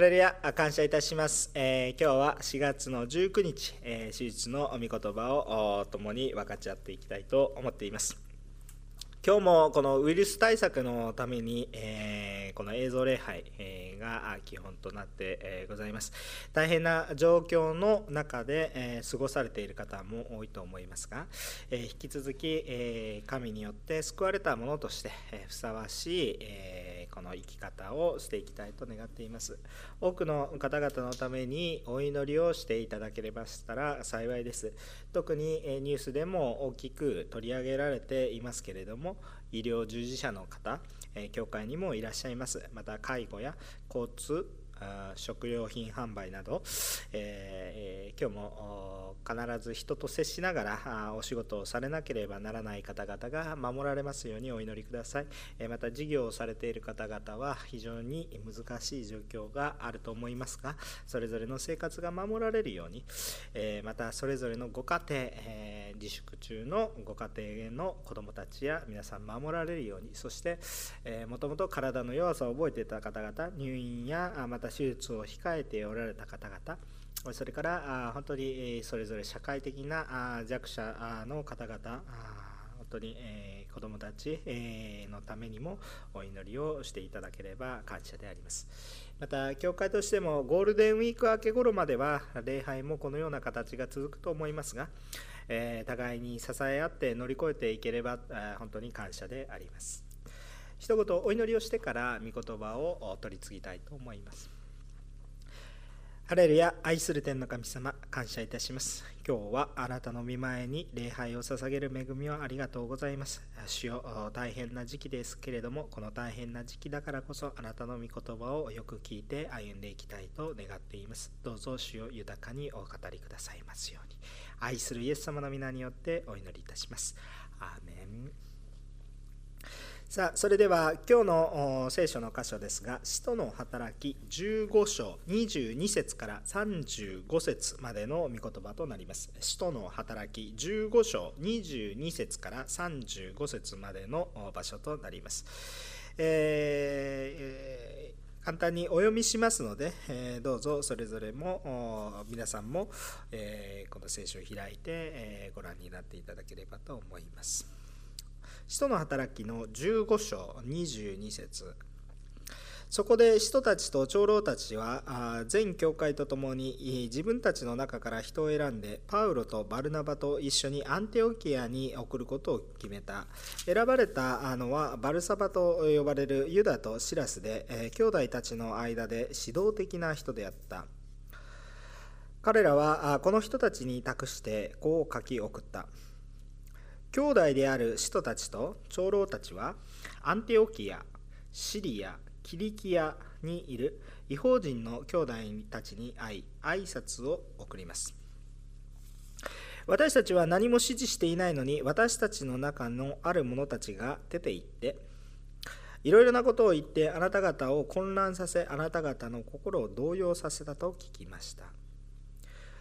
ハレルヤ感謝いたします、えー、今日は4月の19日、えー、手術の御言葉を共に分かち合っていきたいと思っています。今日もこのウイルス対策のために、えー、この映像礼拝、えが基本となって、えございます。大変な状況の中で、え過ごされている方も多いと思いますが、え引き続き、え神によって救われたものとして、えふさわしい、えこの生き方をしていきたいと願っています。多くの方々のためにお祈りをしていただければしたら幸いです。特にニュースでも大きく取り上げられていますけれども医療従事者の方教会にもいらっしゃいます。また介護や交通食料品販売など、えー、今日も必ず人と接しながらお仕事をされなければならない方々が守られますようにお祈りください。また事業をされている方々は非常に難しい状況があると思いますがそれぞれの生活が守られるようにまたそれぞれのご家庭自粛中のご家庭の子どもたちや皆さん守られるようにそしてもともと体の弱さを覚えていた方々入院やまた手術を控えておられた方々それから本当にそれぞれ社会的な弱者の方々本当に子どもたちのためにもお祈りをしていただければ感謝であります。また教会としてもゴールデンウィーク明け頃までは礼拝もこのような形が続くと思いますが互いに支え合って乗り越えていければ本当に感謝であります。一言お祈りをしてから御言葉を取り次ぎたいと思います。ハレルヤ愛する天の神様感謝いたします。今日はあなたの御前に礼拝を捧げる恵みをありがとうございます。主よ大変な時期ですけれどもこの大変な時期だからこそあなたの御言葉をよく聞いて歩んでいきたいと願っています。どうぞ主を豊かにお語りくださいますように。愛するイエス様の皆によってお祈りいたします。アーメン。さあそれでは今日の聖書の箇所ですが使徒の働き15章22節から35節までの御言葉となります。使徒の働き15章22節から35節までの場所となります、えー、簡単にお読みしますので、えー、どうぞそれぞれも皆さんも、えー、この聖書を開いて、えご覧になっていただければと思います。使徒の働きの15章22節。そこで使徒たちと長老たちは全教会と共に自分たちの中から人を選んでパウロとバルナバと一緒にアンテオキアに送ることを決めた。選ばれたのはバルサバと呼ばれるユダとシラスで兄弟たちの間で指導的な人であった。彼らはこの人たちに託してこう書き送った「兄弟である使徒たちと長老たちはアンテオキア、シリア、キリキアにいる違法人の兄弟たちに会い挨拶を送ります。私たちは何も指示していないのに私たちの中のある者たちが出て行っていろいろなことを言ってあなた方を混乱させあなた方の心を動揺させたと聞きました。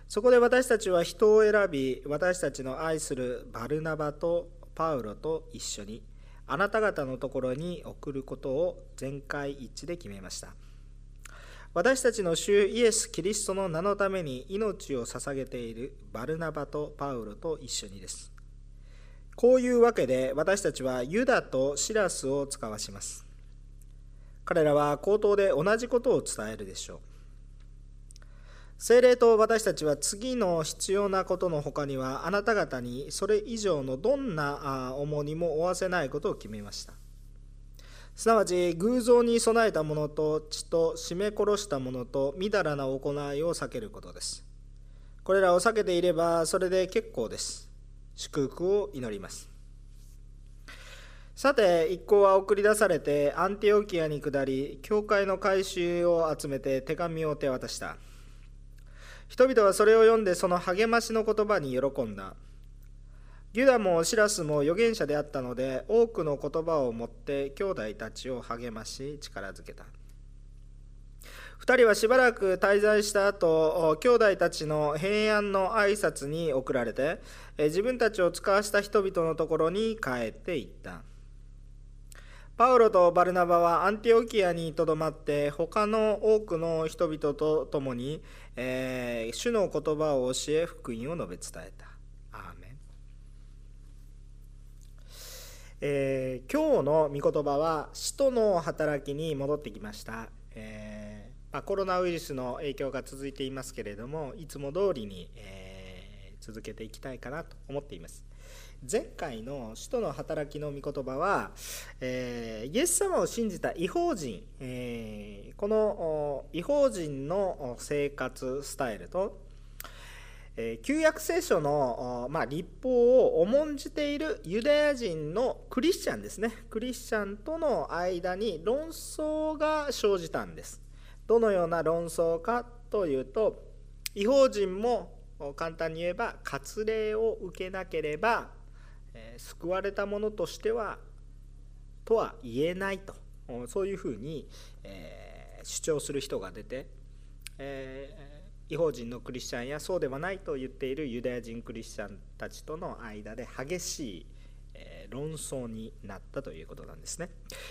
そこで私たちは人を選び、私たちの愛するバルナバとパウロと一緒に、あなた方のところに送ることを全会一致で決めました。私たちの主イエス・キリストの名のために命を捧げているバルナバとパウロと一緒にです。こういうわけで私たちはユダとシラスを使わします。彼らは口頭で同じことを伝えるでしょう。精霊と私たちは次の必要なことの他にはあなた方にそれ以上のどんな重荷も負わせないことを決めました。すなわち偶像に備えたものと血と締め殺したものとみだらな行いを避けることです。これらを避けていればそれで結構です。祝福を祈ります。さて一行は送り出されてアンティオキアに下り教会の改宗を集めて手紙を手渡した。人々はそれを読んでその励ましの言葉に喜んだ。ユダもシラスも預言者であったので多くの言葉を持って兄弟たちを励まし力づけた。2人はしばらく滞在した後兄弟たちの平安の挨拶に送られて自分たちを使わした人々のところに帰っていったパウロとバルナバはアンティオキアにとどまって他の多くの人々と共に、えー、主の言葉を教え福音を述べ伝えた。アーメン。えー、今日の御言葉は使徒の働きに戻ってきました、えー、まあ、コロナウイルスの影響が続いていますけれどもいつも通りに、え続けていきたいかなと思っています。前回の使徒の働きの御言葉は、えー、イエス様を信じた違法人、えー、この違法人の生活スタイルと、えー、旧約聖書の、まあ、立法を重んじているユダヤ人のクリスチャンですね。クリスチャンとの間に論争が生じたんです。どのような論争かというと違法人も簡単に言えば割礼を受けなければえー、救われたものとしてはとは言えないと。そういうふうに、えー、主張する人が出て、えー、違法人のクリスチャンやそうではないと言っているユダヤ人クリスチャンたちとの間で激しい論争になったということなんですね。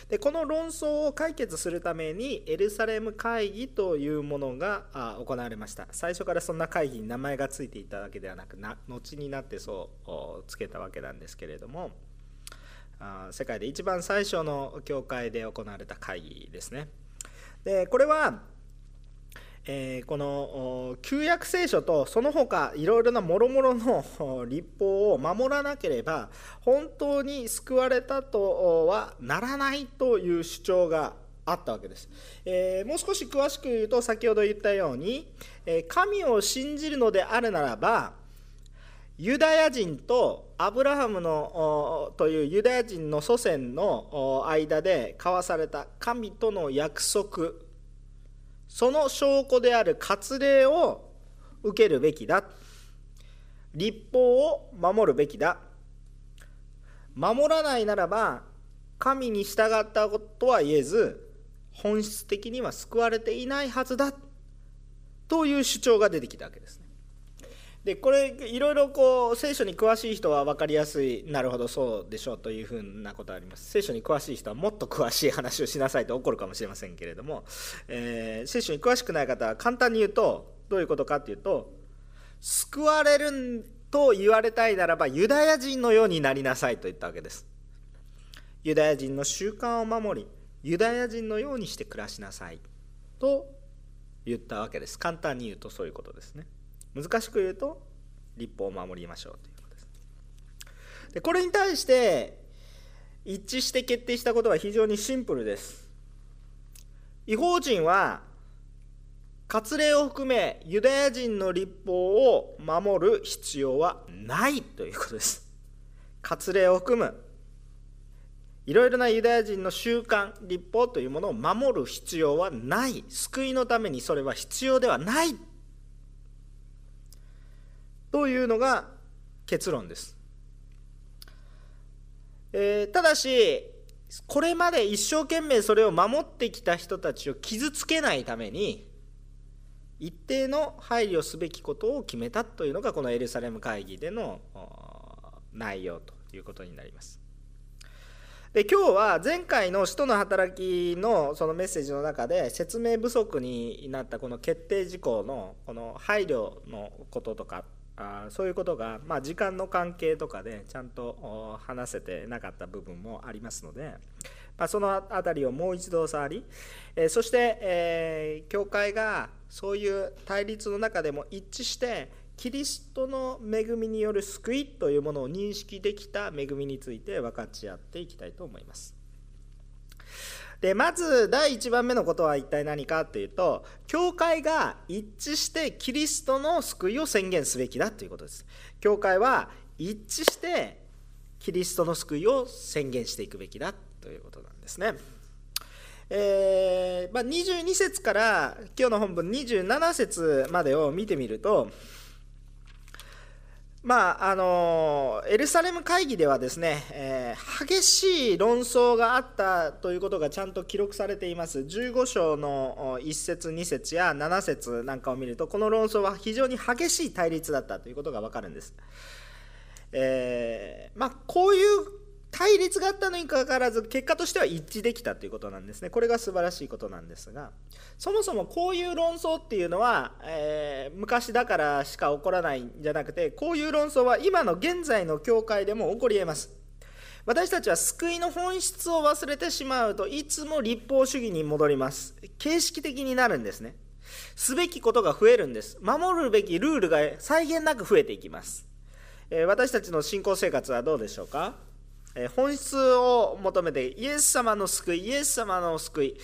でこの論争を解決するためにエルサレム会議というものが行われました。最初からそんな会議に名前が付いていたわけではなくな後になってそうつけたわけなんですけれども世界で一番最初の教会で行われた会議ですね。でこれはえー、この旧約聖書とその他いろいろなもろもろの立法を守らなければ本当に救われたとはならないという主張があったわけです、えー、もう少し詳しく言うと先ほど言ったように、え神を信じるのであるならばユダヤ人とアブラハムのというユダヤ人の祖先の間で交わされた神との約束その証拠である割礼を受けるべきだ。立法を守るべきだ。守らないならば神に従ったことは言えず本質的には救われていないはずだ。という主張が出てきたわけです。でこれいろいろこう聖書に詳しい人は分かりやすいなるほどそうでしょうというふうなことあります。聖書に詳しい人はもっと詳しい話をしなさいと怒るかもしれませんけれども、えー、聖書に詳しくない方は簡単に言うとどういうことかっていうと救われると言われたいならばユダヤ人のようになりなさいと言ったわけです。ユダヤ人の習慣を守りユダヤ人のようにして暮らしなさいと言ったわけです。簡単に言うとそういうことですね。難しく言うと立法を守りましょうということです。でこれに対して一致して決定したことは非常にシンプルです。違法人は割礼を含めユダヤ人の立法を守る必要はないということです。割礼を含むいろいろなユダヤ人の習慣立法というものを守る必要はない。救いのためにそれは必要ではない。というのが結論です。えー、ただしこれまで一生懸命それを守ってきた人たちを傷つけないために一定の配慮すべきことを決めたというのがこのエルサレム会議での内容ということになります。で今日は前回の使徒の働きのそのメッセージの中で説明不足になったこの決定事項のこの配慮のこととかあそういうことが、まあ、時間の関係とかでちゃんと話せてなかった部分もありますので、まあ、その辺りをもう一度触り、えー、そして、えー、教会がそういう対立の中でも一致してキリストの恵みによる救いというものを認識できた恵みについて分かち合っていきたいと思います。でまず第1番目のことは一体何かというと教会が一致してキリストの救いを宣言すべきだということです。教会は一致してキリストの救いを宣言していくべきだということなんですね。えーまあ、22節から今日の本文27節までを見てみるとまああのエルサレム会議ではですね、えー、激しい論争があったということがちゃんと記録されています。15章の1節2節や7節なんかを見るとこの論争は非常に激しい対立だったということが分かるんです、えー、まあ、こういう対立があったのにかかわらず結果としては一致できたということなんですね。これが素晴らしいことなんですがそもそもこういう論争っていうのは、えー、昔だからしか起こらないんじゃなくてこういう論争は今の現在の教会でも起こりえます。私たちは救いの本質を忘れてしまうといつも立法主義に戻ります。形式的になるんですね。すべきことが増えるんです。守るべきルールが際限なく増えていきます、えー、私たちの信仰生活はどうでしょうか？本質を求めてイエス様の救いイエス様の救い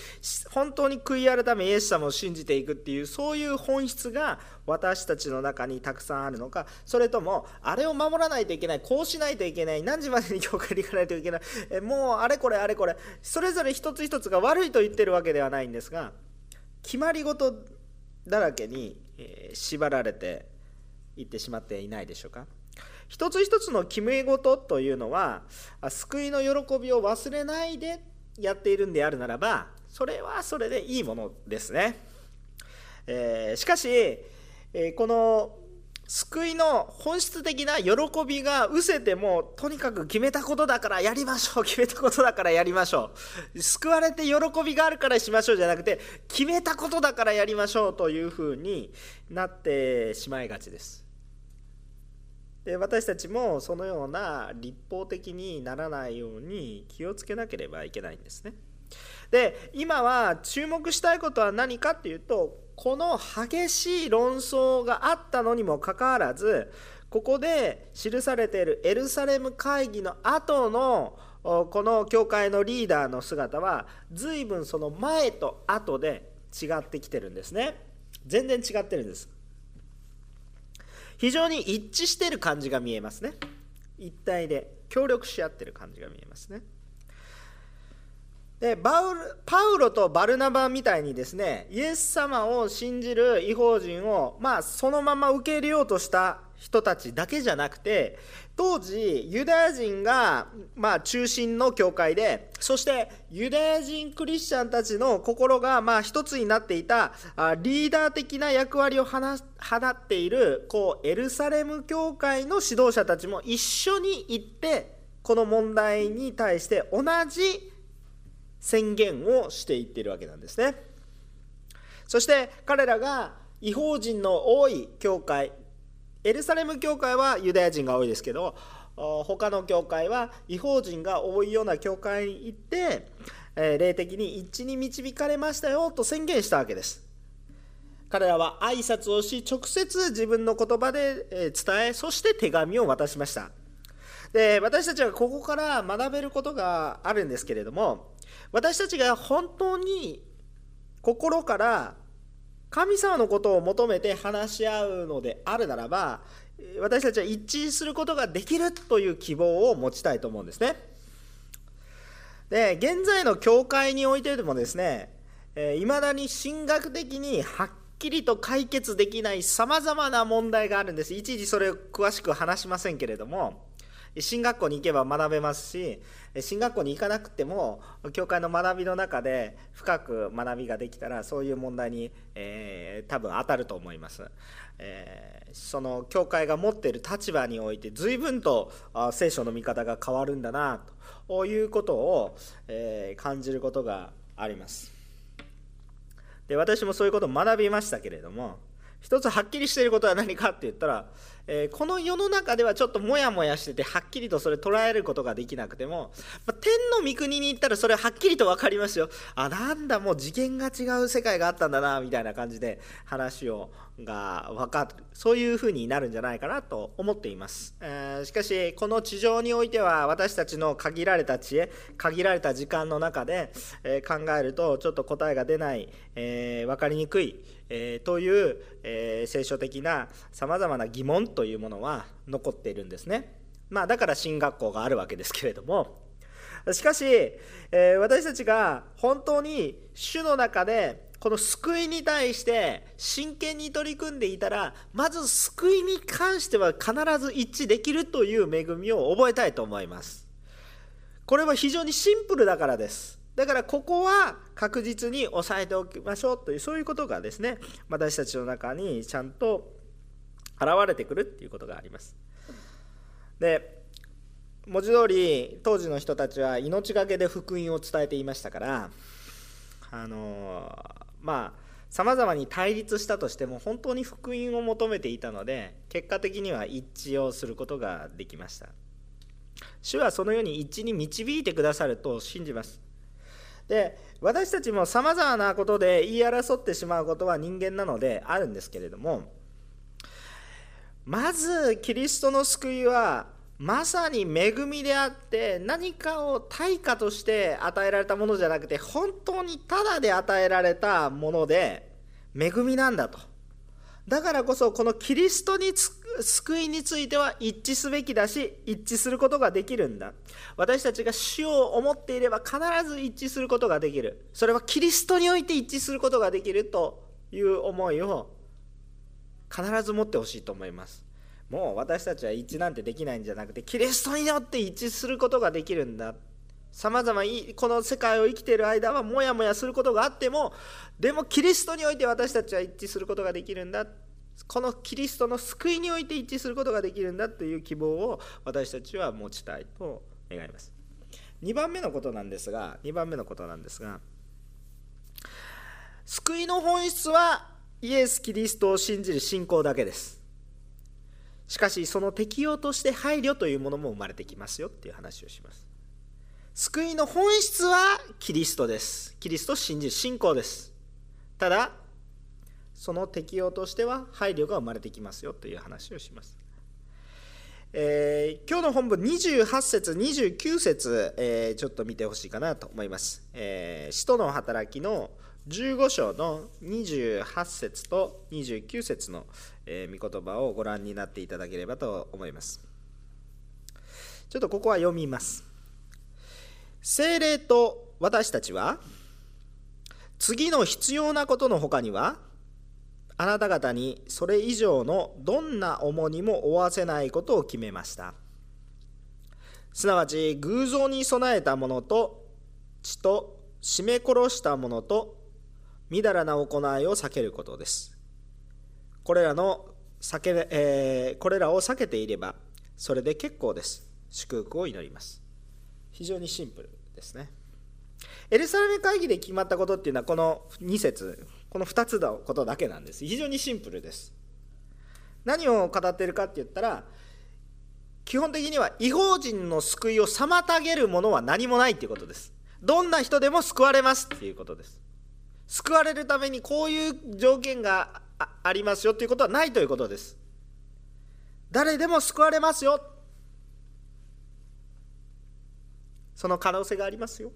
本当に悔い改めイエス様を信じていくっていうそういう本質が私たちの中にたくさんあるのかそれともあれを守らないといけないこうしないといけない何時までに教会に行かないといけないえもうあれこれあれこれそれぞれ一つ一つが悪いと言ってるわけではないんですが決まり事だらけに縛られていってしまっていないでしょうか？一つ一つの決め事というのは救いの喜びを忘れないでやっているんであるならばそれはそれでいいものですね、えー、しかし、えー、この救いの本質的な喜びが失せてもとにかく決めたことだからやりましょう決めたことだからやりましょう。救われて喜びがあるからしましょうじゃなくて決めたことだからやりましょうというふうになってしまいがちです。で私たちもそのような立法的にならないように気をつけなければいけないんですね。で今は注目したいことは何かっていうとこの激しい論争があったのにもかかわらずここで記されているエルサレム会議の後のこの教会のリーダーの姿は随分その前と後で違ってきてるんですね全然違ってるんです非常に一致してる感じが見えますね。一体で協力し合ってる感じが見えますね。でパウロとバルナバみたいにですねイエス様を信じる異邦人を、まあ、そのまま受け入れようとした人たちだけじゃなくて当時ユダヤ人が、まあ、中心の教会でそしてユダヤ人クリスチャンたちの心が、まあ、一つになっていたリーダー的な役割を放っているこうエルサレム教会の指導者たちも一緒に行ってこの問題に対して同じ宣言をしていっているわけなんですね。そして彼らが違法人の多い教会エルサレム教会はユダヤ人が多いですけど他の教会は違法人が多いような教会に行って、え霊的に一致に導かれましたよと宣言したわけです。彼らは挨拶をし直接自分の言葉で伝えそして手紙を渡しました。で私たちはここから学べることがあるんですけれども私たちが本当に心から神様のことを求めて話し合うのであるならば私たちは一致することができるという希望を持ちたいと思うんですね。で現在の教会においてでもですねいまだに神学的にはっきりと解決できないさまざまな問題があるんです一時それを詳しく話しませんけれども進学校に行けば学べますし進学校に行かなくても教会の学びの中で深く学びができたらそういう問題に、えー、多分当たると思います、えー、その教会が持っている立場において随分と聖書の見方が変わるんだなということを、えー、感じることがあります。で私もそういうことを学びましたけれども一つはっきりしていることは何かって言ったらえー、この世の中ではちょっとモヤモヤしててはっきりとそれ捉えることができなくても、まあ、天の御国に行ったらそれはっきりと分かりますよ。あなんだもう次元が違う世界があったんだなみたいな感じで話をが分かる。そういうふうになるんじゃないかなと思っています、えー、しかしこの地上においては私たちの限られた知恵限られた時間の中で、えー、考えるとちょっと答えが出ない、えー、分かりにくい、えという、え聖書的なさまざまな疑問というものは残っているんですね。まあ、だから進学校があるわけですけれども。しかし、えー、私たちが本当に主の中でこの救いに対して真剣に取り組んでいたらまず救いに関しては必ず一致できるという恵みを覚えたいと思います。これは非常にシンプルだからです。だからここは確実に押さえておきましょうというそういうことがですね私たちの中にちゃんと現れてくるっていうことがあります。で文字通り当時の人たちは命がけで福音を伝えていましたからあのまあさまざまに対立したとしても本当に福音を求めていたので結果的には一致をすることができました。主はそのように一致に導いてくださると信じます。で私たちもさまざまなことで言い争ってしまうことは人間なのであるんですけれどもまずキリストの救いはまさに恵みであって何かを対価として与えられたものじゃなくて本当にただで与えられたもので恵みなんだと。だからこそこのキリストに救いについては一致すべきだし一致することができるんだ。私たちが主を思っていれば必ず一致することができる。それはキリストにおいて一致することができるという思いを必ず持ってほしいと思います。もう私たちは一致なんてできないんじゃなくてキリストによって一致することができるんだ。さまざまこの世界を生きている間はモヤモヤすることがあってもでもキリストにおいて私たちは一致することができるんだ。このキリストの救いにおいて一致することができるんだ。という希望を私たちは持ちたいと願います。2番目のことなんですが2番目のことなんですが救いの本質はイエス・キリストを信じる信仰だけです。しかしその適用として配慮というものも生まれてきますよっていう話をします。救いの本質はキリストです。キリストを信じる信仰です。ただその適用としては配慮が生まれてきますよという話をします。えー、今日の本文28節29節、えー、ちょっと見てほしいかなと思います、えー、使徒の働きの15章の28節と29節の、え、御言葉をご覧になっていただければと思います。ちょっとここは読みます。精霊と私たちは次の必要なことの他にはあなた方にそれ以上のどんな重荷も負わせないことを決めました。すなわち偶像に備えたものと血と絞め殺したものとみだらな行いを避けることです。これらの避け、えー、これらを避けていれば、それで結構です。祝福を祈ります。非常にシンプルですね。エルサレム会議で決まったことっていうのは、この2節、この2つのことだけなんです。非常にシンプルです。何を語っているかって言ったら、基本的には違法人の救いを妨げるものは何もないっていうことです。どんな人でも救われますっていうことです。救われるためにこういう条件がありますよということはないということです。誰でも救われますよ。その可能性がありますよ。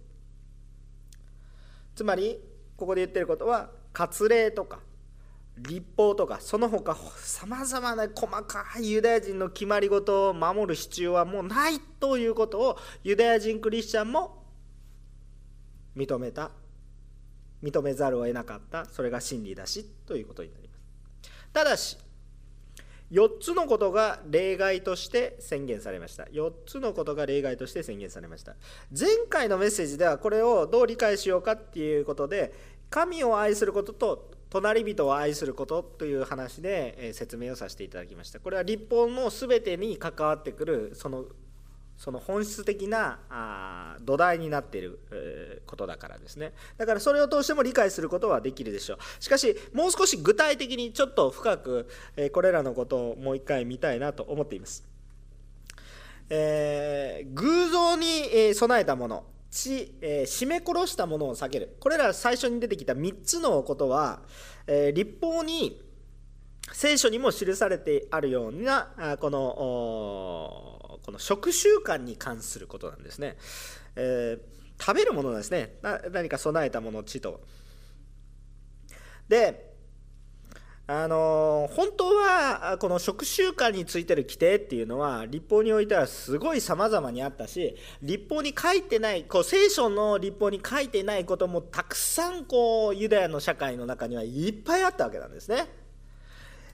つまりここで言ってることは割礼とか立法とかその他さまざまな細かいユダヤ人の決まり事を守る必要はもうないということをユダヤ人クリスチャンも認めた。認めざるを得なかったそれが真理だしということになります。ただし4つのことが例外として宣言されました。4つのことが例外として宣言されました。前回のメッセージではこれをどう理解しようかっていうことで神を愛することと隣人を愛することという話で説明をさせていただきました。これは立法の全てに関わってくるそのその本質的なあ土台になっている、ことだからですね。だからそれを通しても理解することはできるでしょう。しかしもう少し具体的にちょっと深く、えー、これらのことをもう一回見たいなと思っています、えー、偶像に、え備えたもの血、え絞め殺したものを避ける。これら最初に出てきた3つのことは、え立法に聖書にも記されてあるようなこのこの食習慣に関することなんですね、えー、食べるものですね何か備えたもの地とであの本当はこの食習慣についてる規定っていうのは立法においてはすごい様々にあったし立法に書いてないこう聖書の立法に書いてないこともたくさんこうユダヤの社会の中にはいっぱいあったわけなんですね。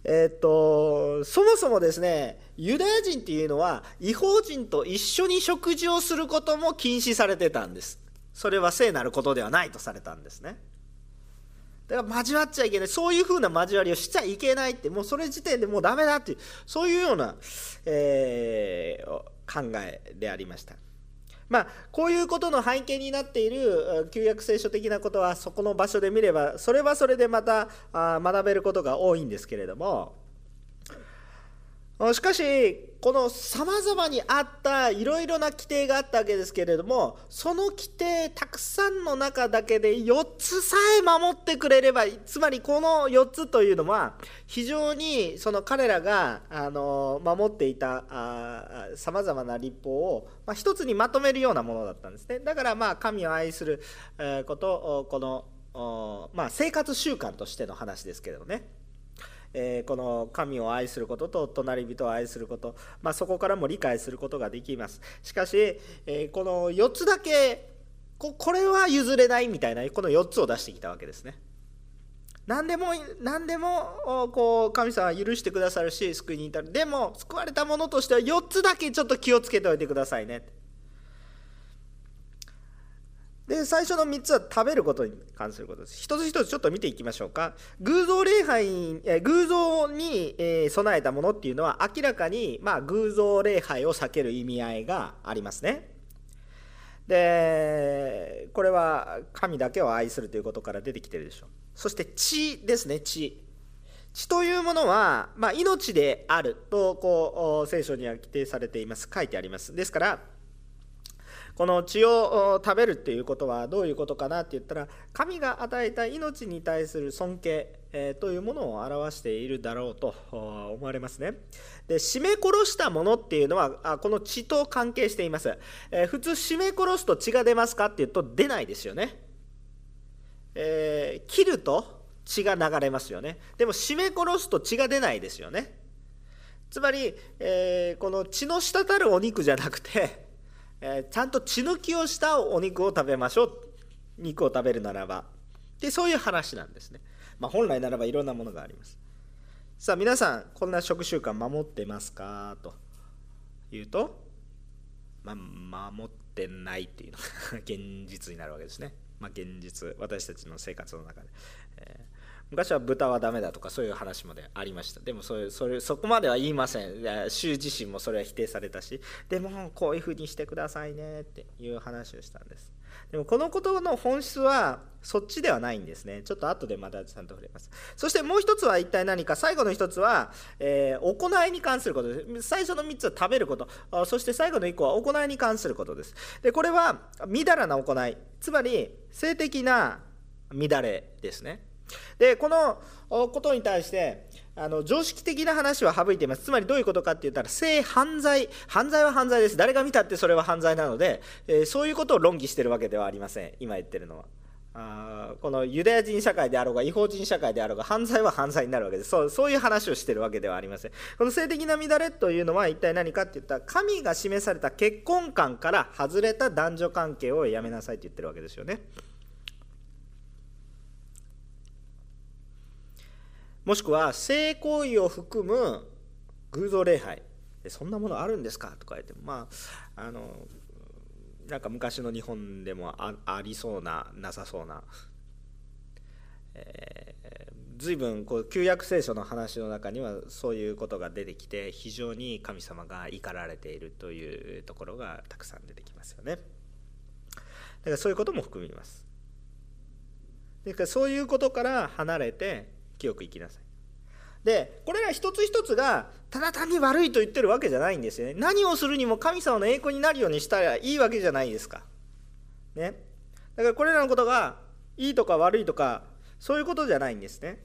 えっと、そもそもですねユダヤ人っていうのは違法人と一緒に食事をすることも禁止されてたんです。それは聖なることではないとされたんですね。だから交わっちゃいけない。そういうふうな交わりをしちゃいけないってもうそれ時点でもうダメだっていうそういうような、えー、考えでありました。まあ、こういうことの背景になっている旧約聖書的なことはそこの場所で見ればそれはそれでまた学べることが多いんですけれどもしかしこのさまざまにあったいろいろな規定があったわけですけれどもその規定たくさんの中だけで4つさえ守ってくれればつまりこの4つというのは非常にその彼らがあの守っていたさまざまな立法を、まあ、一つにまとめるようなものだったんですね。だからまあ神を愛することこの、まあ、生活習慣としての話ですけれどね。えー、この神を愛することと隣人を愛すること、まあ、そこからも理解することができます。しかし、えー、この4つだけこれは譲れないみたいなこの4つを出してきたわけですね。何でも何でもこう神様は許してくださるし救いに至る。でも救われたものとしては4つだけちょっと気をつけておいてくださいね。で最初の3つは食べることに関することです。一つ一つちょっと見ていきましょうか。偶像礼拝、え偶像に、え備えたものっていうのは明らかに、まあ、偶像礼拝を避ける意味合いがありますね。でこれは神だけを愛するということから出てきてるでしょう。そして血ですね血。血というものは、まあ、命であるとこう聖書には規定されています書いてありますですからこの血を食べるっていうことはどういうことかなって言ったら神が与えた命に対する尊敬、えー、というものを表しているだろうと思われますね。で締め殺したものっていうのはこの血と関係しています、えー、普通締め殺すと血が出ますかっていうと出ないですよね、えー、切ると血が流れますよね。でも締め殺すと血が出ないですよね。つまり、えー、この血の滴るお肉じゃなくてえー、ちゃんと血抜きをしたお肉を食べましょう。肉を食べるならば。でそういう話なんですね、まあ、本来ならばいろんなものがあります。さあ皆さんこんな食習慣守ってますか？というと、まあ、守ってないっていうのが 現実になるわけですね、まあ、現実私たちの生活の中で、えー昔は豚はダメだとかそういう話までありました。でもそれそれそこまでは言いません。衆自身もそれは否定されたし。でもこういうふうにしてくださいねっていう話をしたんです。でもこのことの本質はそっちではないんですね。ちょっと後でまたちゃんと触れます。そしてもう一つは一体何か。最後の一つは、えー、行いに関することです。最初の3つは食べること。そして最後の1個は行いに関することです。でこれはみだらな行い。つまり性的な乱れですね。でこのことに対してあの常識的な話は省いています。つまりどういうことかって言ったら性犯罪犯罪は犯罪です。誰が見たってそれは犯罪なので、えー、そういうことを論議してるわけではありません。今言ってるのは。あこのユダヤ人社会であろうが違法人社会であろうが犯罪は犯罪になるわけです。そうそういう話をしてるわけではありません。この性的な乱れというのは一体何かって言ったら神が示された結婚観から外れた男女関係をやめなさいって言ってるわけですよね。もしくは性行為を含む偶像礼拝。そんなものあるんですか？とか言ってまああのなんか昔の日本でもありそうななさそうな、えー、随分こう旧約聖書の話の中にはそういうことが出てきて非常に神様が怒られているというところがたくさん出てきますよね。だからそういうことも含みます。だからそういうことから離れて清く生きなさい。でこれら一つ一つがただ単に悪いと言ってるわけじゃないんですよね。何をするにも神様の栄光になるようにしたらいいわけじゃないですか。ね。だからこれらのことがいいとか悪いとかそういうことじゃないんですね。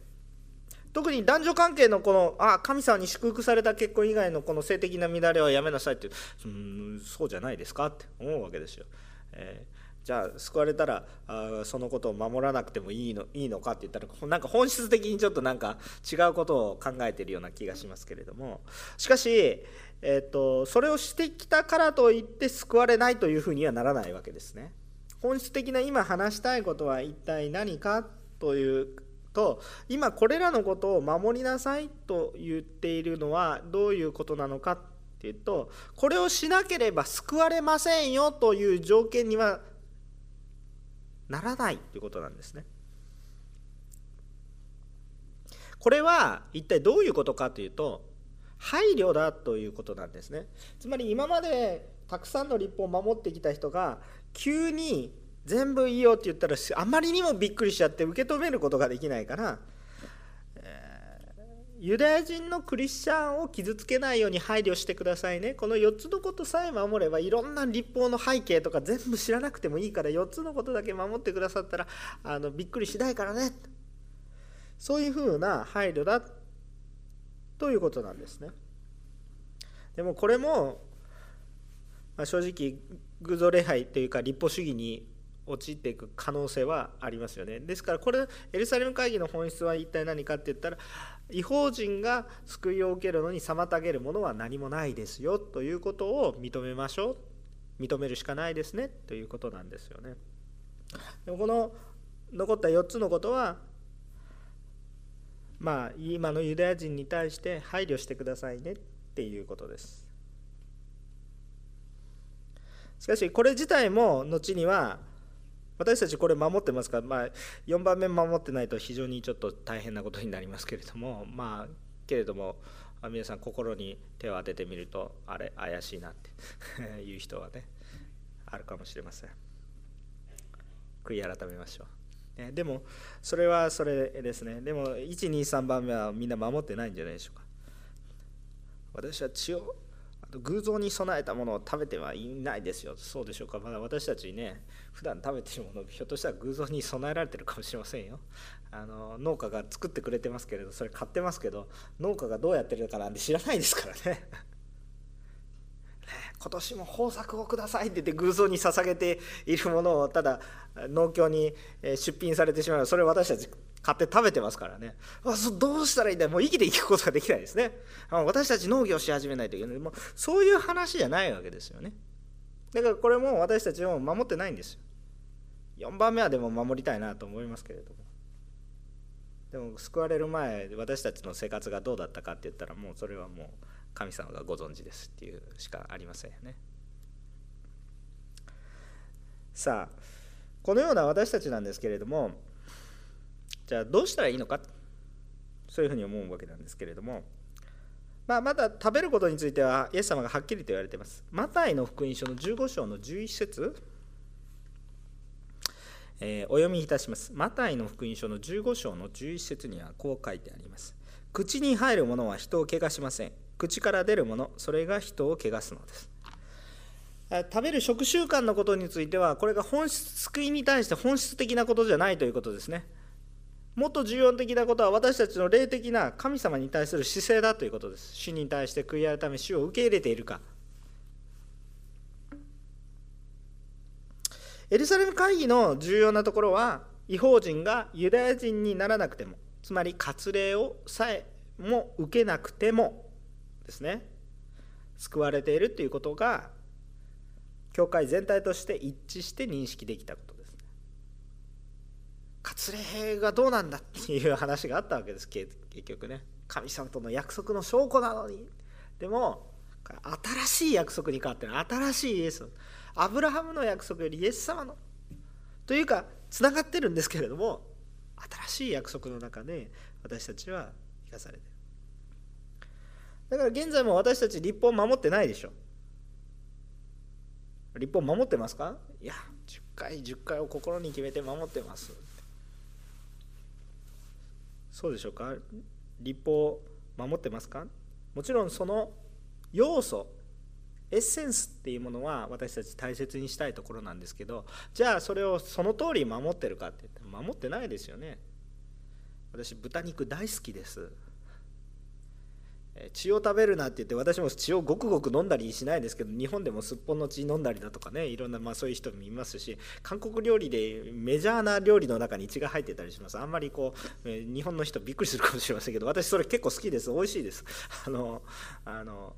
特に男女関係のこのあ神様に祝福された結婚以外のこの性的な乱れはやめなさいってうんそうじゃないですかって思うわけですよ、えーじゃあ救われたらあそのことを守らなくてもいいのいいのかって言ったらなんか本質的にちょっとなんか違うことを考えているような気がしますけれどもしかし、えーと、それをしてきたからといって救われないというふうにはならないわけですね。本質的な今話したいことは一体何かというと今これらのことを守りなさいと言っているのはどういうことなのかっていうとこれをしなければ救われませんよという条件にはならないということなんですね。これは一体どういうことかというと配慮だということなんですねつまり今までたくさんの立法を守ってきた人が急に全部いいよって言ったらあまりにもびっくりしちゃって受け止めることができないから、ユダヤ人のクリスチャンを傷つけないように配慮してくださいね。この4つのことさえ守ればいろんな立法の背景とか全部知らなくてもいいから4つのことだけ守ってくださったらあのびっくりしないからね。そういうふうな配慮だ。ということなんですね。でもこれも、まあ、正直偶像礼拝というか立法主義に陥っていく可能性はありますよね。ですからこれエルサレム会議の本質は一体何かって言ったら違法人が救いを受けるのに妨げるものは何もないですよということを認めましょう認めるしかないですねということなんですよね。でもこの残った4つのことはまあ今のユダヤ人に対して配慮してくださいねっていうことですしかしこれ自体も後には私たちこれ守ってますから、まあ、4番目守ってないと非常にちょっと大変なことになりますけれどもまあけれども皆さん心に手を当ててみるとあれ怪しいなって いう人はねあるかもしれません。悔い改めましょう。でもそれはそれですね。でも123番目はみんな守ってないんじゃないでしょうか。私は血を偶像に備えたものを食べてはいないですよ。そうでしょうか。まだ私たちね普段食べてるものひょっとしたら偶像に備えられてるかもしれませんよ。あの農家が作ってくれてますけれどそれ買ってますけど農家がどうやってるかなんて知らないですからね。今年も豊作をくださいって言って偶像に捧げているものをただ農協に出品されてしまう。それ私たち買って食べてますからね。どうしたらいいんだ？もう生きていくことができないですね。私たち農業し始めないといけない。もうそういう話じゃないわけですよね。だからこれも私たちも守ってないんですよ。4番目はでも守りたいなと思いますけれども。でも救われる前私たちの生活がどうだったかって言ったらもうそれはもう神様がご存知ですっていうしかありませんよねさあこのような私たちなんですけれどもじゃあどうしたらいいのかそういうふうに思うわけなんですけれども、まあ、まだ食べることについてはイエス様がはっきりと言われていますマタイの福音書の15章の11節えー、お読みいたします。マタイの福音書の15章の11節にはこう書いてあります。口に入るものは人を汚しません。口から出るものそれが人を汚すのです。食べる食習慣のことについてはこれが本質救いに対して本質的なことじゃないということですね。もっと重要的なことは私たちの霊的な神様に対する姿勢だということです。主に対して悔い改め主を受け入れているか。エルサレム会議の重要なところは違法人がユダヤ人にならなくてもつまり割礼をさえも受けなくてもですね。救われているということが教会全体として一致して認識できたことですね。割礼がどうなんだっていう話があったわけです。結局ね。神様との約束の証拠なのに。でも新しい約束に変わってる新しいイエス。アブラハムの約束よりイエス様の。というかつながってるんですけれども新しい約束の中で私たちは生かされてる。だから現在も私たち立法を守ってないでしょ。立法守ってますか？いや10回10回を心に決めて守ってます。そうでしょうか？立法守ってますか？もちろんその要素エッセンスっていうものは私たち大切にしたいところなんですけどじゃあそれをその通り守ってるかって言って守ってないですよね。私豚肉大好きです。血を食べるなって言って私も血をごくごく飲んだりしないですけど日本でもすっぽんの血飲んだりだとかねいろんなまあそういう人もいますし韓国料理でメジャーな料理の中に血が入ってたりします。あんまりこう日本の人びっくりするかもしれませんけど私それ結構好きです。美味しいです。あのあの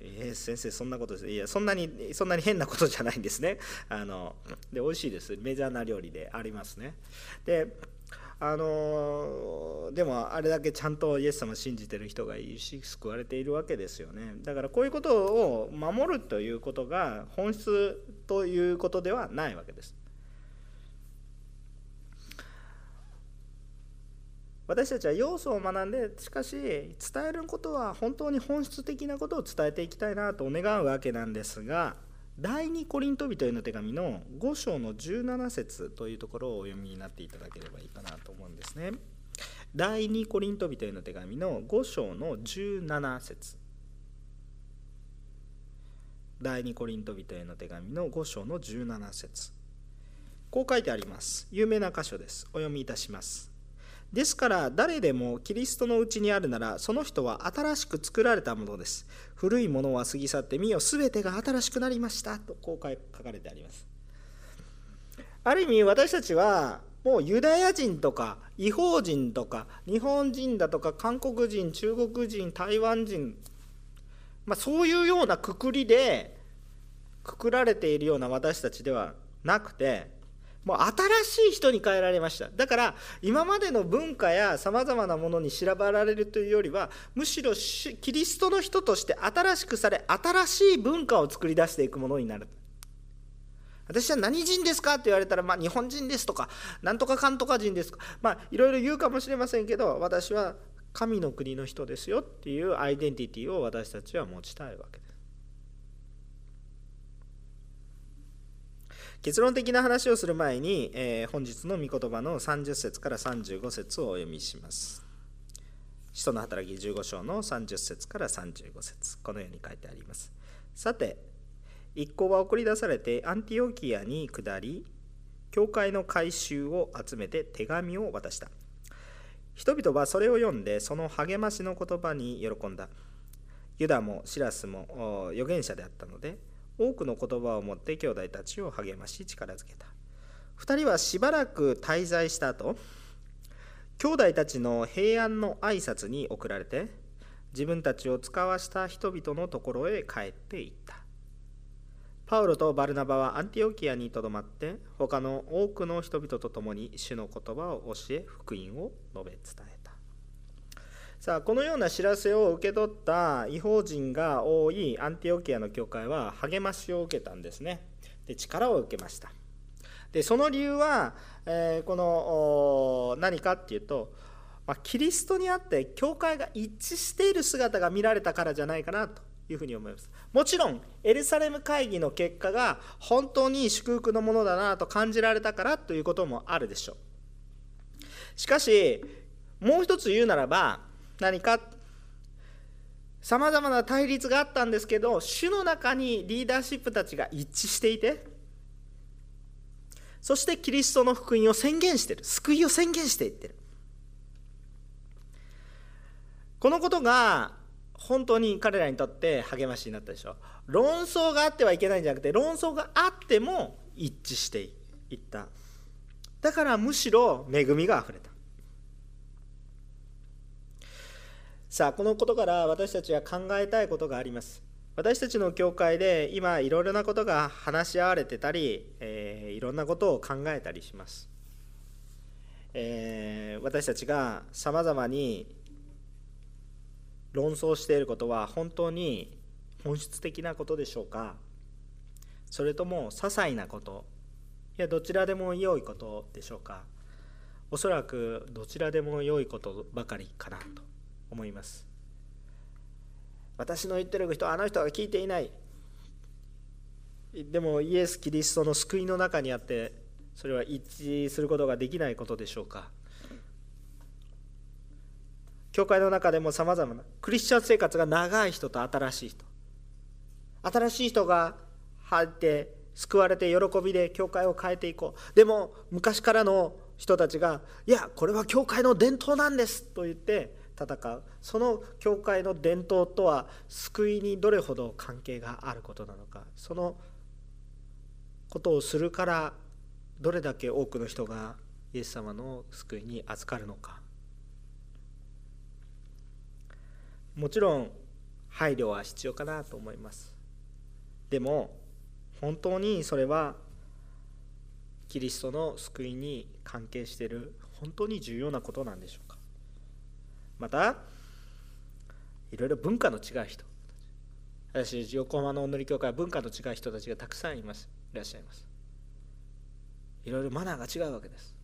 えー、先生そんなことです。いやそんなにそんなに変なことじゃないんですね。あので美味しいです。メジャーな料理でありますね。であのでもあれだけちゃんとイエス様信じてる人がいるし救われているわけですよね。だからこういうことを守るということが本質ということではないわけです。私たちは要素を学んでしかし伝えることは本当に本質的なことを伝えていきたいなと願うわけなんですが第2コリント人への手紙の5章の17節というところをお読みになっていただければいいかなと思うんですね。第2コリント人への手紙の5章の17節。第2コリント人への手紙の5章の17節。こう書いてあります。有名な箇所です。お読みいたします。ですから誰でもキリストのうちにあるならその人は新しく作られたものです。古いものは過ぎ去ってみよ全てが新しくなりました。とこう書かれてあります。ある意味私たちはもうユダヤ人とか違法人とか日本人だとか韓国人中国人台湾人、まあ、そういうようなくくりでくくられているような私たちではなくてもう新しい人に変えられました。だから今までの文化やさまざまなものに調べられるというよりはむしろキリストの人として新しくされ新しい文化を作り出していくものになる。私は何人ですかって言われたら、まあ、日本人ですとかなんとかかんとか人ですとかまあいろいろ言うかもしれませんけど私は神の国の人ですよっていうアイデンティティを私たちは持ちたいわけです。結論的な話をする前に、えー、本日の御言葉の30節から35節をお読みします。使徒の働き15章の30節から35節このように書いてあります。さて、一行は送り出されてアンティオキアに下り、教会の改宗を集めて手紙を渡した。人々はそれを読んで、その励ましの言葉に喜んだ。ユダもシラスも預言者であったので、多くの言葉を持って兄弟たちを励まし力づけた。2人はしばらく滞在した後兄弟たちの平安の挨拶に送られて自分たちを使わした人々のところへ帰っていった。パウロとバルナバはアンティオキアにとどまって他の多くの人々と共に主の言葉を教え福音を述べ伝えた。さあこのような知らせを受け取った違法人が多いアンティオキアの教会は励ましを受けたんですね。で力を受けました。でその理由は、えー、この何かっていうと、まあ、キリストにあって教会が一致している姿が見られたからじゃないかなというふうに思います。もちろんエルサレム会議の結果が本当に祝福のものだなと感じられたからということもあるでしょう。しかしもう一つ言うならば何か？さまざまな対立があったんですけど主の中にリーダーシップたちが一致していてそしてキリストの福音を宣言している救いを宣言していってる。このことが本当に彼らにとって励ましになったでしょ。う論争があってはいけないんじゃなくて論争があっても一致していった。だからむしろ恵みがあふれた。さあこのことから私たちは考えたいことがあります。私たちの教会で今いろいろなことが話し合われてたり、えー、いろんなことを考えたりします、えー、私たちがさまざまに論争していることは本当に本質的なことでしょうか。それとも些細なこといやどちらでも良いことでしょうか。おそらくどちらでも良いことばかりかなと。思います。私の言ってる人あの人が聞いていない。でもイエス・キリストの救いの中にあってそれは一致することができないことでしょうか。教会の中でもさまざまなクリスチャン生活が長い人と新しい人。新しい人が入って救われて喜びで教会を変えていこう。でも昔からの人たちがいやこれは教会の伝統なんですと言って戦う。その教会の伝統とは救いにどれほど関係があることなのか。そのことをするからどれだけ多くの人がイエス様の救いに預かるのか。もちろん配慮は必要かなと思います。でも本当にそれはキリストの救いに関係している本当に重要なことなんでしょう。またいろいろ文化の違う人。私横浜のお乗り教会は文化の違う人たちがたくさんいますいらっしゃいます。いろいろマナーが違うわけです。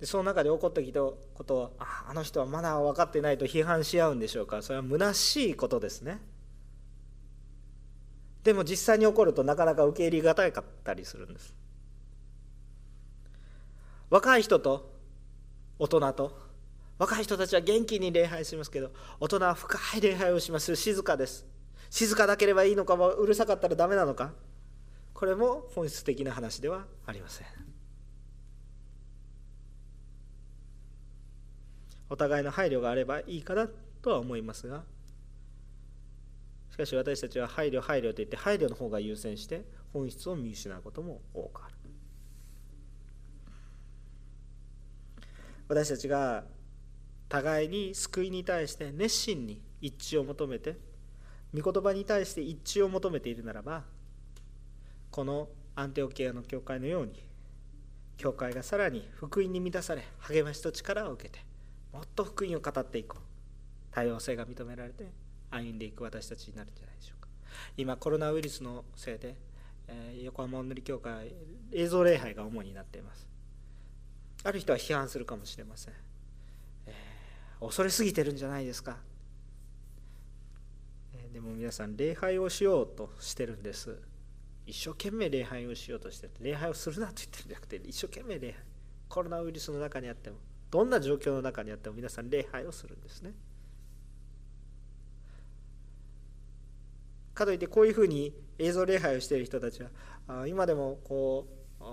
でその中で起こってきたことをああの人はまだ分かってないと批判し合うんでしょうか。それは虚しいことですね。でも実際に起こるとなかなか受け入れがたかったりするんです。若い人と大人と若い人たちは元気に礼拝しますけど大人は深い礼拝をします。静かです。静かだければいいのかうるさかったらダメなのか。これも本質的な話ではありません。お互いの配慮があればいいかなとは思いますが。しかし私たちは配慮配慮といって配慮の方が優先して本質を見失うことも多くある。私たちが互いに救いに対して熱心に一致を求めて御言葉に対して一致を求めているならばこのアンテオケアの教会のように教会がさらに福音に満たされ励ましと力を受けてもっと福音を語っていこう。多様性が認められて歩んでいく私たちになるんじゃないでしょうか。今コロナウイルスのせいで、えー、横浜おんぬり教会映像礼拝が主になっています。ある人は批判するかもしれません、恐れすぎてるんじゃないですか、でも皆さん礼拝をしようとしてるんです。一生懸命礼拝をしようとして礼拝をするなと言ってるんじゃなくて一生懸命礼拝コロナウイルスの中にあってもどんな状況の中にあっても皆さん礼拝をするんですね。かといってこういうふうに映像礼拝をしている人たちは今でもこう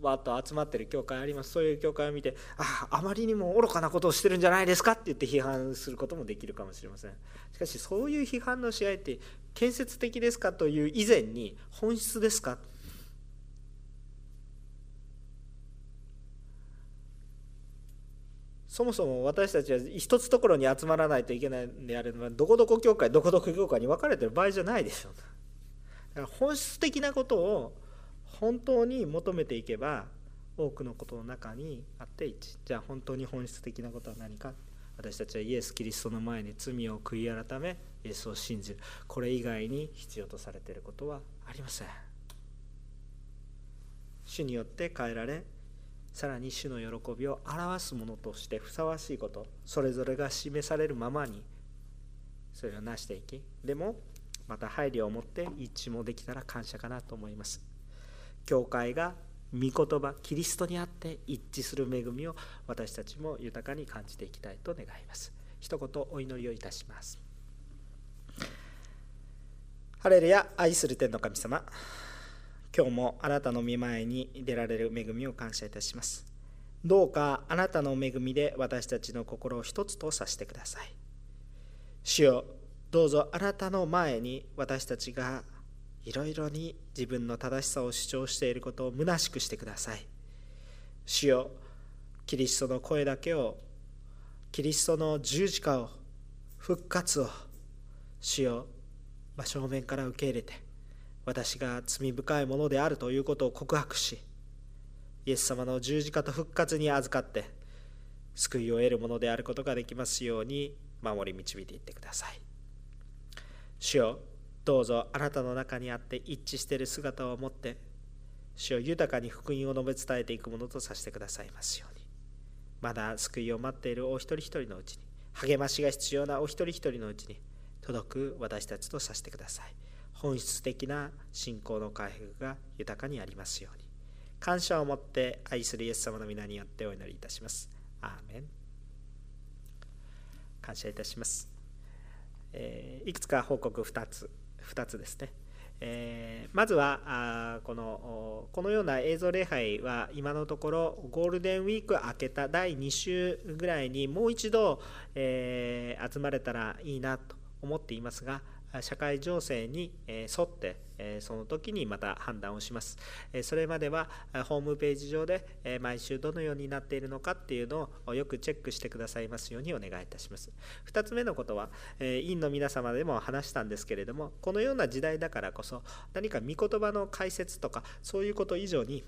わっと集まってる教会あります。そういう教会を見てああまりにも愚かなことをしてるんじゃないですかって言って批判することもできるかもしれません。しかしそういう批判の試合って建設的ですかという以前に本質ですか？そもそも私たちは一つところに集まらないといけないんであればどこどこ教会どこどこ教会に分かれてる場合じゃないでしょう。だから本質的なことを本当に求めていけば多くのことの中にあって一じゃあ本当に本質的なことは何か。私たちはイエス・キリストの前に罪を悔い改めイエスを信じる。これ以外に必要とされていることはありません。主によって変えられさらに主の喜びを表すものとしてふさわしいことそれぞれが示されるままにそれを成していきでもまた配慮を持って一致もできたら感謝かなと思います。教会が御言葉キリストにあって一致する恵みを私たちも豊かに感じていきたいと願います一言お祈りをいたしますハレルヤ愛する天の神様今日もあなたの御前に出られる恵みを感謝いたします。どうかあなたの恵みで私たちの心を一つとさせてください。主よどうぞあなたの前に私たちがいろいろに自分の正しさを主張していることを虚しくしてください。主よキリストの声だけをキリストの十字架を復活を主よ真正面から受け入れて私が罪深いものであるということを告白しイエス様の十字架と復活に預かって救いを得るものであることができますように守り導いていってください主よどうぞあなたの中にあって一致している姿を持って主を豊かに福音を述べ伝えていくものとさせてくださいますように。まだ救いを待っているお一人一人のうちに励ましが必要なお一人一人のうちに届く私たちとさせてください。本質的な信仰の回復が豊かにありますように。感謝を持って愛するイエス様の皆によってお祈りいたします。アーメン。感謝いたします、えー、いくつか報告2つ。2つですね。えー、まずはあこのこのような映像礼拝は今のところゴールデンウィーク明けた第2週ぐらいにもう一度、えー、集まれたらいいなと思っていますが社会情勢に沿ってその時にまた判断をします。それまではホームページ上で毎週どのようになっているのかっていうのをよくチェックしてくださいますようにお願いいたします。2つ目のことは委員の皆様でも話したんですけれどもこのような時代だからこそ何か御言葉の解説とかそういうこと以上に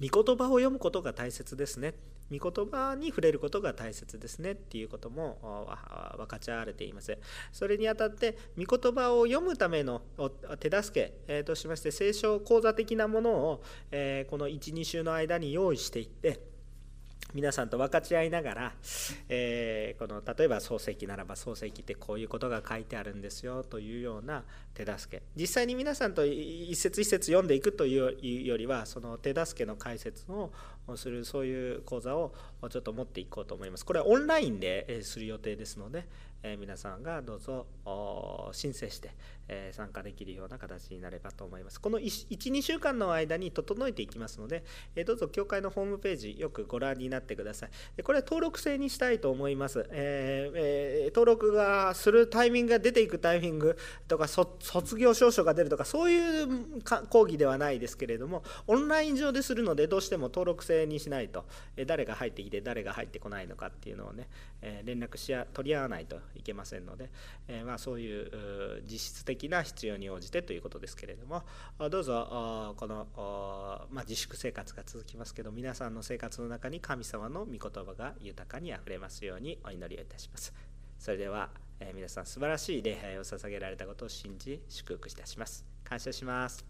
御言葉を読むことが大切ですね御言葉に触れることが大切ですねっていうことも分かち合われています。それにあたって御言葉を読むための手助けとしまして聖書講座的なものをこの12週の間に用意していって皆さんと分かち合いながら、えー、この例えば創世記ならば創世記ってこういうことが書いてあるんですよというような手助け。実際に皆さんと一節一節読んでいくというよりはその手助けの解説をするそういう講座をちょっと持っていこうと思います。これはオンラインでする予定ですので、え、皆さんがどうぞ申請して、えー、参加できるような形になればと思います。この12週間の間に整えていきますので、えー、どうぞ教会のホームページよくご覧になってください。でこれは登録制にしたいと思います、ええー、登録がするタイミングが出ていくタイミングとか卒業証書が出るとかそういう講義ではないですけれどもオンライン上でするのでどうしても登録制にしないと、え誰が入ってきて誰が入ってこないのかっていうのをね、え連絡し取り合わないといけませんので、えまあ、そういう実質的な必要に応じてということですけれどもどうぞこの、まあ、自粛生活が続きますけど皆さんの生活の中に神様の御言葉が豊かにあふれますようにお祈りをいたします。それでは、え皆さん素晴らしい礼拝を捧げられたことを信じ祝福いたします。感謝します。